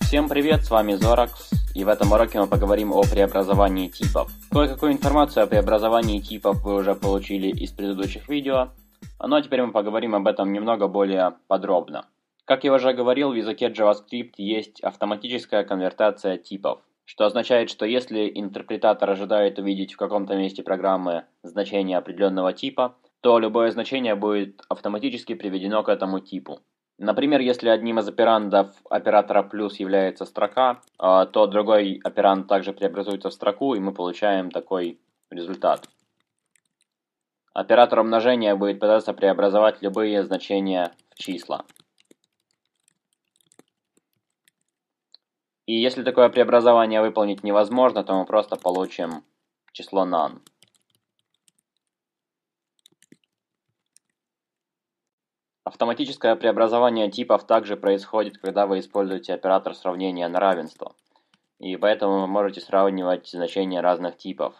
Всем привет, с вами Zorax, и в этом уроке мы поговорим о преобразовании типов. Кое-какую информацию о преобразовании типов вы уже получили из предыдущих видео, ну а теперь мы поговорим об этом немного более подробно. Как я уже говорил, в языке JavaScript есть автоматическая конвертация типов, что означает, что если интерпретатор ожидает увидеть в каком-то месте программы значение определенного типа, то любое значение будет автоматически приведено к этому типу. Например, если одним из операндов оператора плюс является строка, а, то другой операнд также преобразуется в строку, и мы получаем такой результат. Оператор умножения будет пытаться преобразовать любые значения в числа. И если такое преобразование выполнить невозможно, то мы просто получим число none. Автоматическое преобразование типов также происходит, когда вы используете оператор сравнения на равенство, и поэтому вы можете сравнивать значения разных типов.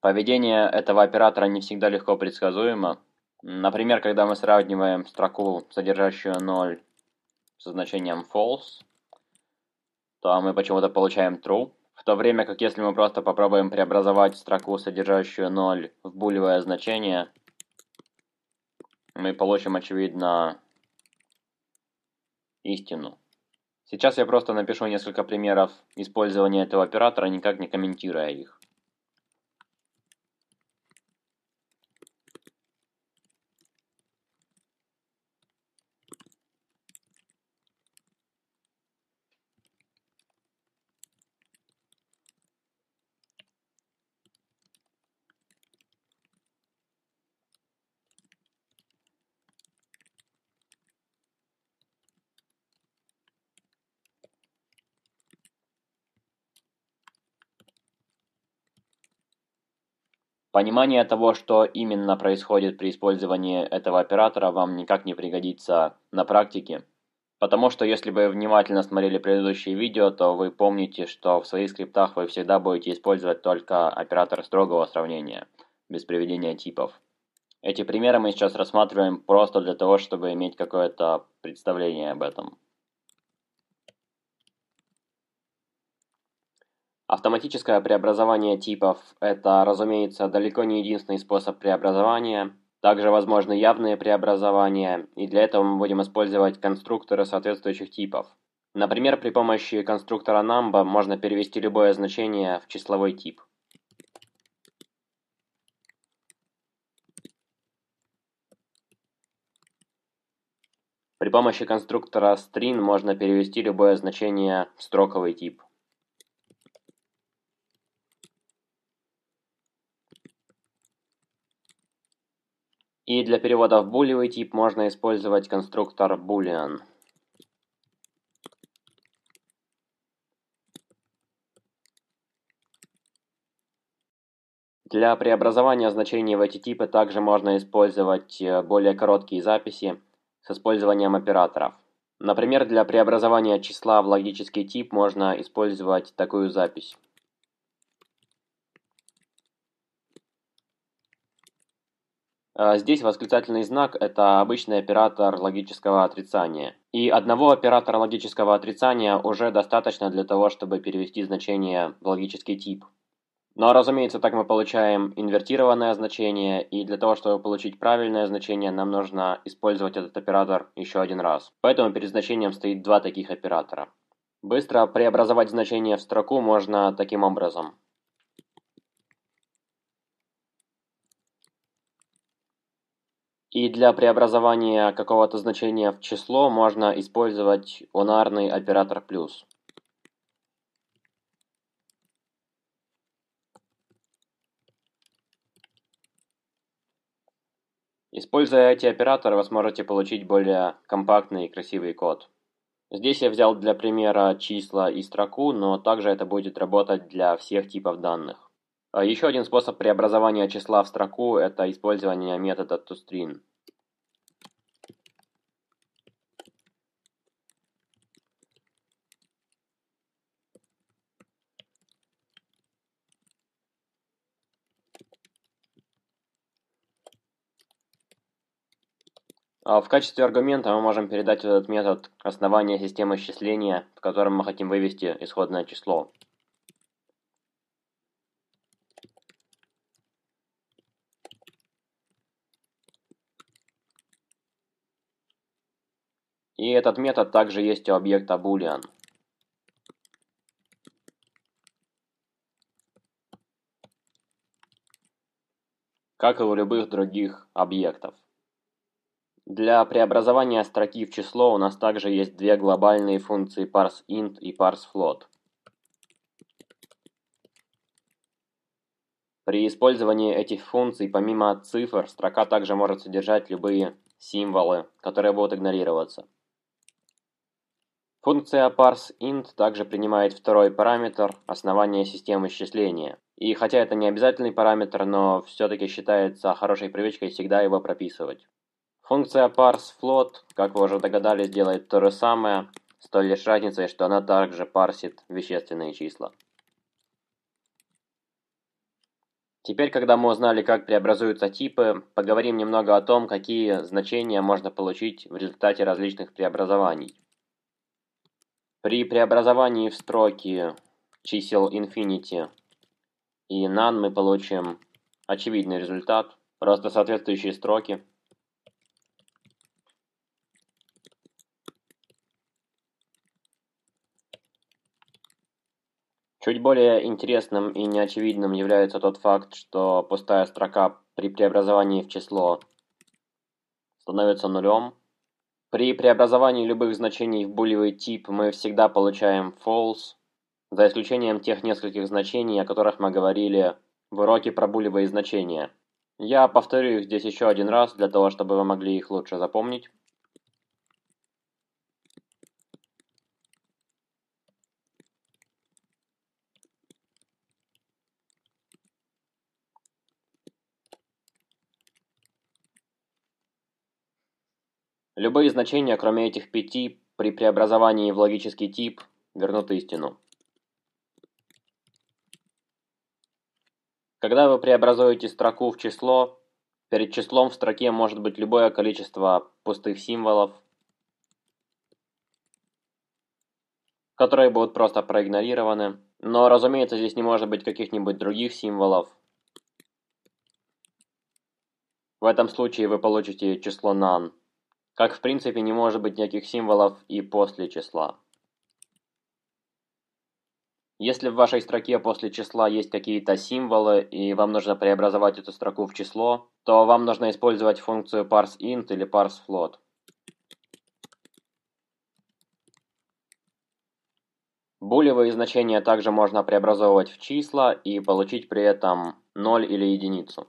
Поведение этого оператора не всегда легко предсказуемо. Например, когда мы сравниваем строку, содержащую 0, со значением false, то мы почему-то получаем true, в то время как если мы просто попробуем преобразовать строку, содержащую 0, в булевое значение – мы получим, очевидно, истину. Сейчас я просто напишу несколько примеров использования этого оператора, никак не комментируя их. Понимание того, что именно происходит при использовании этого оператора, вам никак не пригодится на практике. Потому что если вы внимательно смотрели предыдущие видео, то вы помните, что в своих скриптах вы всегда будете использовать только оператор строгого сравнения, без приведения типов. Эти примеры мы сейчас рассматриваем просто для того, чтобы иметь какое-то представление об этом. Автоматическое преобразование типов – это, разумеется, далеко не единственный способ преобразования. Также возможны явные преобразования, и для этого мы будем использовать конструкторы соответствующих типов. Например, при помощи конструктора number можно перевести любое значение в числовой тип. При помощи конструктора string можно перевести любое значение в строковый тип. И для перевода в булевый тип можно использовать конструктор boolean. Для преобразования значений в эти типы также можно использовать э, более короткие записи с использованием операторов. Например, для преобразования числа в логический тип можно использовать такую запись. Здесь восклицательный знак – это обычный оператор логического отрицания. И одного оператора логического отрицания уже достаточно для того, чтобы перевести значение в логический тип. Но, разумеется, так мы получаем инвертированное значение, и для того, чтобы получить правильное значение, нам нужно использовать этот оператор еще один раз. Поэтому перед значением стоит два таких оператора. Быстро преобразовать значение в строку можно таким образом. И для преобразования какого-то значения в число можно использовать унарный оператор плюс. Используя эти операторы, вы сможете получить более компактный и красивый код. Здесь я взял для примера числа и строку, но также это будет работать для всех типов данных. А Еще один способ преобразования числа в строку – это использование метода toString. А в качестве аргумента мы можем передать этот метод основания системы счисления, в котором мы хотим вывести исходное число. И этот метод также есть у объекта boolean. Как и у любых других объектов. Для преобразования строки в число у нас также есть две глобальные функции parseInt и parseFloat. При использовании этих функций, помимо цифр, строка также может содержать любые символы, которые будут игнорироваться. Функция parseInt также принимает второй параметр основания системы счисления. И хотя это не обязательный параметр, но все-таки считается хорошей привычкой всегда его прописывать. Функция parseFloat, как вы уже догадались, делает то же самое, с той лишь разницей, что она также парсит вещественные числа. Теперь, когда мы узнали, как преобразуются типы, поговорим немного о том, какие значения можно получить в результате различных преобразований. При преобразовании в строки чисел infinity и none мы получим очевидный результат, просто соответствующие строки. Чуть более интересным и неочевидным является тот факт, что пустая строка при преобразовании в число становится нулем. При преобразовании любых значений в булевый тип мы всегда получаем false, за исключением тех нескольких значений, о которых мы говорили в уроке про булевые значения. Я повторю их здесь еще один раз, для того, чтобы вы могли их лучше запомнить. Любые значения, кроме этих пяти, при преобразовании в логический тип, вернут истину. Когда вы преобразуете строку в число, перед числом в строке может быть любое количество пустых символов, которые будут просто проигнорированы. Но, разумеется, здесь не может быть каких-нибудь других символов. В этом случае вы получите число none как в принципе не может быть никаких символов и после числа. Если в вашей строке после числа есть какие-то символы, и вам нужно преобразовать эту строку в число, то вам нужно использовать функцию parseInt или parseFloat. Булевые значения также можно преобразовывать в числа и получить при этом 0 или единицу.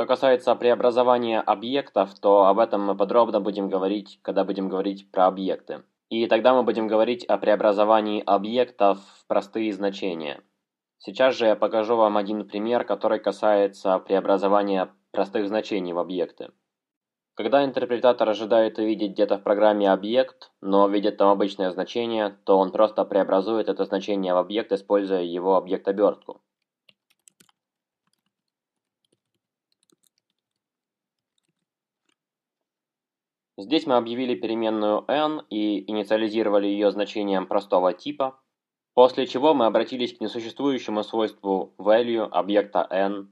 Что касается преобразования объектов, то об этом мы подробно будем говорить, когда будем говорить про объекты. И тогда мы будем говорить о преобразовании объектов в простые значения. Сейчас же я покажу вам один пример, который касается преобразования простых значений в объекты. Когда интерпретатор ожидает увидеть где-то в программе объект, но видит там обычное значение, то он просто преобразует это значение в объект, используя его объект-обертку. Здесь мы объявили переменную n и инициализировали ее значением простого типа, после чего мы обратились к несуществующему свойству value объекта n,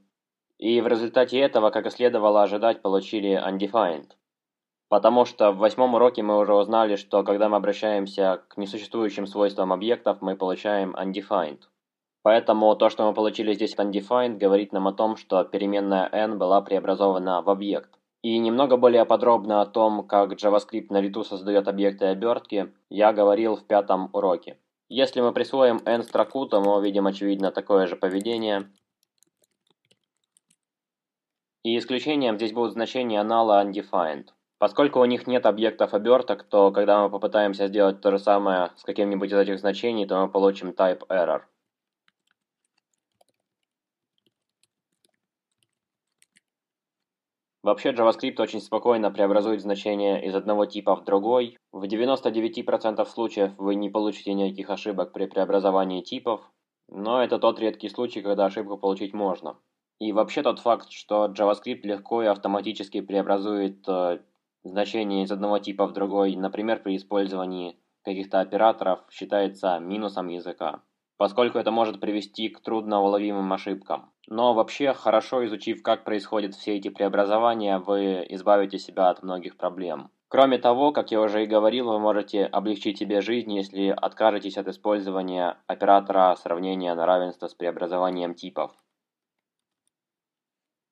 и в результате этого, как и следовало ожидать, получили undefined. Потому что в восьмом уроке мы уже узнали, что когда мы обращаемся к несуществующим свойствам объектов, мы получаем undefined. Поэтому то, что мы получили здесь undefined, говорит нам о том, что переменная n была преобразована в объект. И немного более подробно о том, как JavaScript на лету создает объекты обертки, я говорил в пятом уроке. Если мы присвоим n строку, то мы увидим очевидно такое же поведение. И исключением здесь будут значения null и undefined. Поскольку у них нет объектов оберток, то когда мы попытаемся сделать то же самое с каким-нибудь из этих значений, то мы получим type error. Вообще JavaScript очень спокойно преобразует значения из одного типа в другой. В 99% случаев вы не получите никаких ошибок при преобразовании типов, но это тот редкий случай, когда ошибку получить можно. И вообще тот факт, что JavaScript легко и автоматически преобразует э, значение из одного типа в другой, например, при использовании каких-то операторов, считается минусом языка, поскольку это может привести к трудноуловимым ошибкам. Но вообще, хорошо изучив, как происходят все эти преобразования, вы избавите себя от многих проблем. Кроме того, как я уже и говорил, вы можете облегчить себе жизнь, если откажетесь от использования оператора сравнения на равенство с преобразованием типов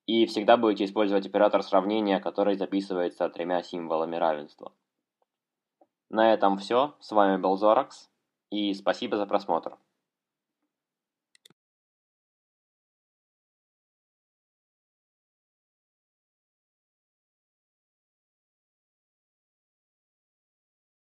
и всегда будете использовать оператор сравнения, который записывается тремя символами равенства. На этом все. С вами был Зоракс, и спасибо за просмотр.